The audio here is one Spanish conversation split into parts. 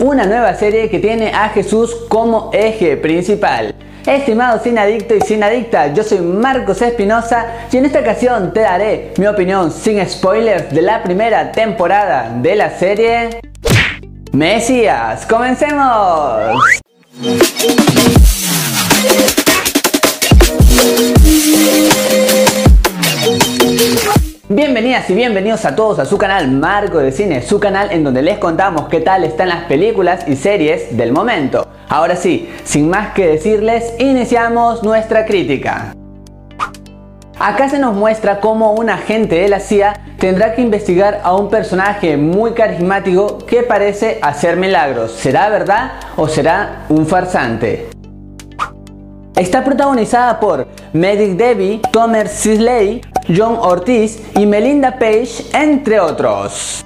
una nueva serie que tiene a Jesús como eje principal. Estimado sin adicto y sin adicta, yo soy Marcos Espinosa y en esta ocasión te daré mi opinión sin spoilers de la primera temporada de la serie Mesías. ¡Comencemos! Y bienvenidos a todos a su canal Marco de Cine, su canal en donde les contamos qué tal están las películas y series del momento. Ahora sí, sin más que decirles, iniciamos nuestra crítica. Acá se nos muestra cómo un agente de la CIA tendrá que investigar a un personaje muy carismático que parece hacer milagros. ¿Será verdad o será un farsante? Está protagonizada por Medic Debbie, Tomer Sisley, John Ortiz y Melinda Page, entre otros.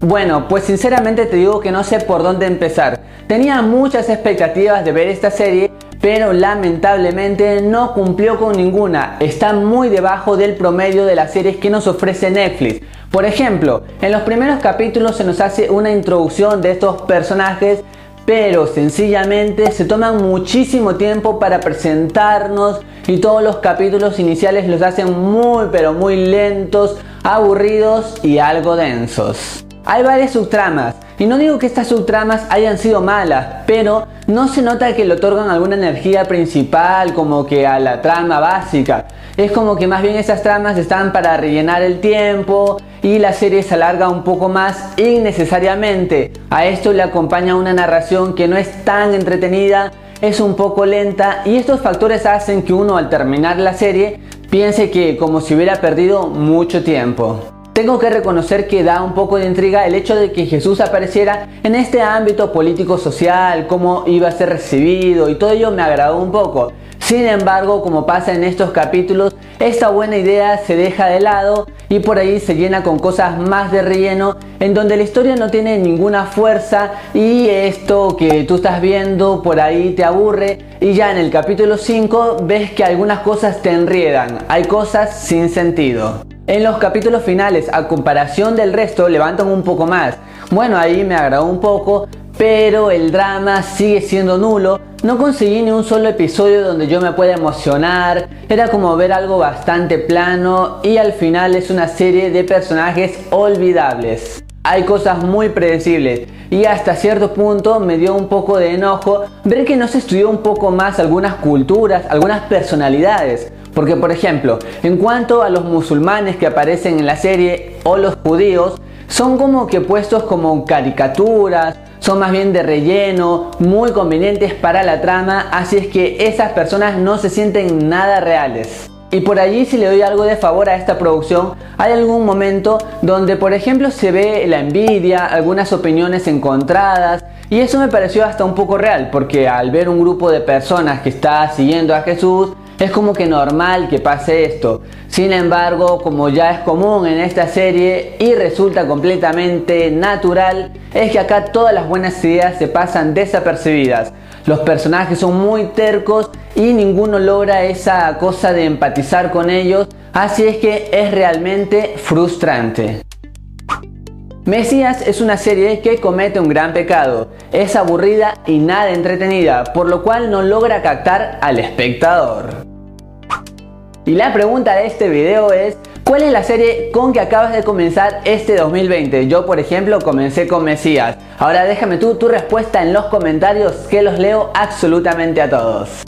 Bueno, pues sinceramente te digo que no sé por dónde empezar. Tenía muchas expectativas de ver esta serie, pero lamentablemente no cumplió con ninguna. Está muy debajo del promedio de las series que nos ofrece Netflix. Por ejemplo, en los primeros capítulos se nos hace una introducción de estos personajes pero sencillamente se toman muchísimo tiempo para presentarnos y todos los capítulos iniciales los hacen muy pero muy lentos, aburridos y algo densos. Hay varias subtramas y no digo que estas subtramas hayan sido malas, pero no se nota que le otorgan alguna energía principal como que a la trama básica. Es como que más bien esas tramas están para rellenar el tiempo y la serie se alarga un poco más innecesariamente. A esto le acompaña una narración que no es tan entretenida, es un poco lenta y estos factores hacen que uno al terminar la serie piense que como si hubiera perdido mucho tiempo. Tengo que reconocer que da un poco de intriga el hecho de que Jesús apareciera en este ámbito político-social, cómo iba a ser recibido y todo ello me agradó un poco. Sin embargo, como pasa en estos capítulos, esta buena idea se deja de lado y por ahí se llena con cosas más de relleno en donde la historia no tiene ninguna fuerza y esto que tú estás viendo por ahí te aburre y ya en el capítulo 5 ves que algunas cosas te enriedan, hay cosas sin sentido. En los capítulos finales, a comparación del resto, levantan un poco más. Bueno, ahí me agradó un poco, pero el drama sigue siendo nulo. No conseguí ni un solo episodio donde yo me pueda emocionar. Era como ver algo bastante plano y al final es una serie de personajes olvidables. Hay cosas muy predecibles y hasta cierto punto me dio un poco de enojo ver que no se estudió un poco más algunas culturas, algunas personalidades. Porque por ejemplo, en cuanto a los musulmanes que aparecen en la serie o los judíos, son como que puestos como caricaturas son más bien de relleno, muy convenientes para la trama, así es que esas personas no se sienten nada reales. Y por allí si le doy algo de favor a esta producción, hay algún momento donde por ejemplo se ve la envidia, algunas opiniones encontradas, y eso me pareció hasta un poco real, porque al ver un grupo de personas que está siguiendo a Jesús, es como que normal que pase esto. Sin embargo, como ya es común en esta serie y resulta completamente natural, es que acá todas las buenas ideas se pasan desapercibidas. Los personajes son muy tercos y ninguno logra esa cosa de empatizar con ellos, así es que es realmente frustrante. Mesías es una serie que comete un gran pecado, es aburrida y nada entretenida, por lo cual no logra captar al espectador. Y la pregunta de este video es, ¿cuál es la serie con que acabas de comenzar este 2020? Yo por ejemplo comencé con Mesías. Ahora déjame tú tu respuesta en los comentarios que los leo absolutamente a todos.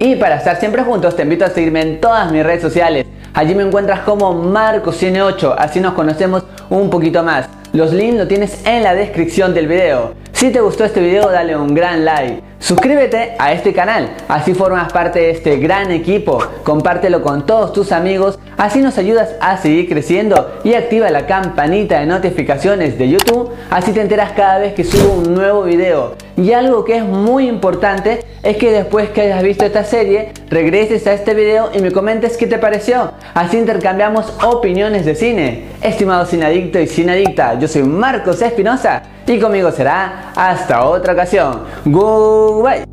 Y para estar siempre juntos te invito a seguirme en todas mis redes sociales. Allí me encuentras como MarcoCine8, así nos conocemos un poquito más. Los links lo tienes en la descripción del video. Si te gustó este video dale un gran like. Suscríbete a este canal, así formas parte de este gran equipo. Compártelo con todos tus amigos, así nos ayudas a seguir creciendo y activa la campanita de notificaciones de YouTube, así te enteras cada vez que subo un nuevo video. Y algo que es muy importante es que después que hayas visto esta serie, regreses a este video y me comentes qué te pareció. Así intercambiamos opiniones de cine. Estimado adicto y adicta, yo soy Marcos Espinosa y conmigo será hasta otra ocasión. Goodbye.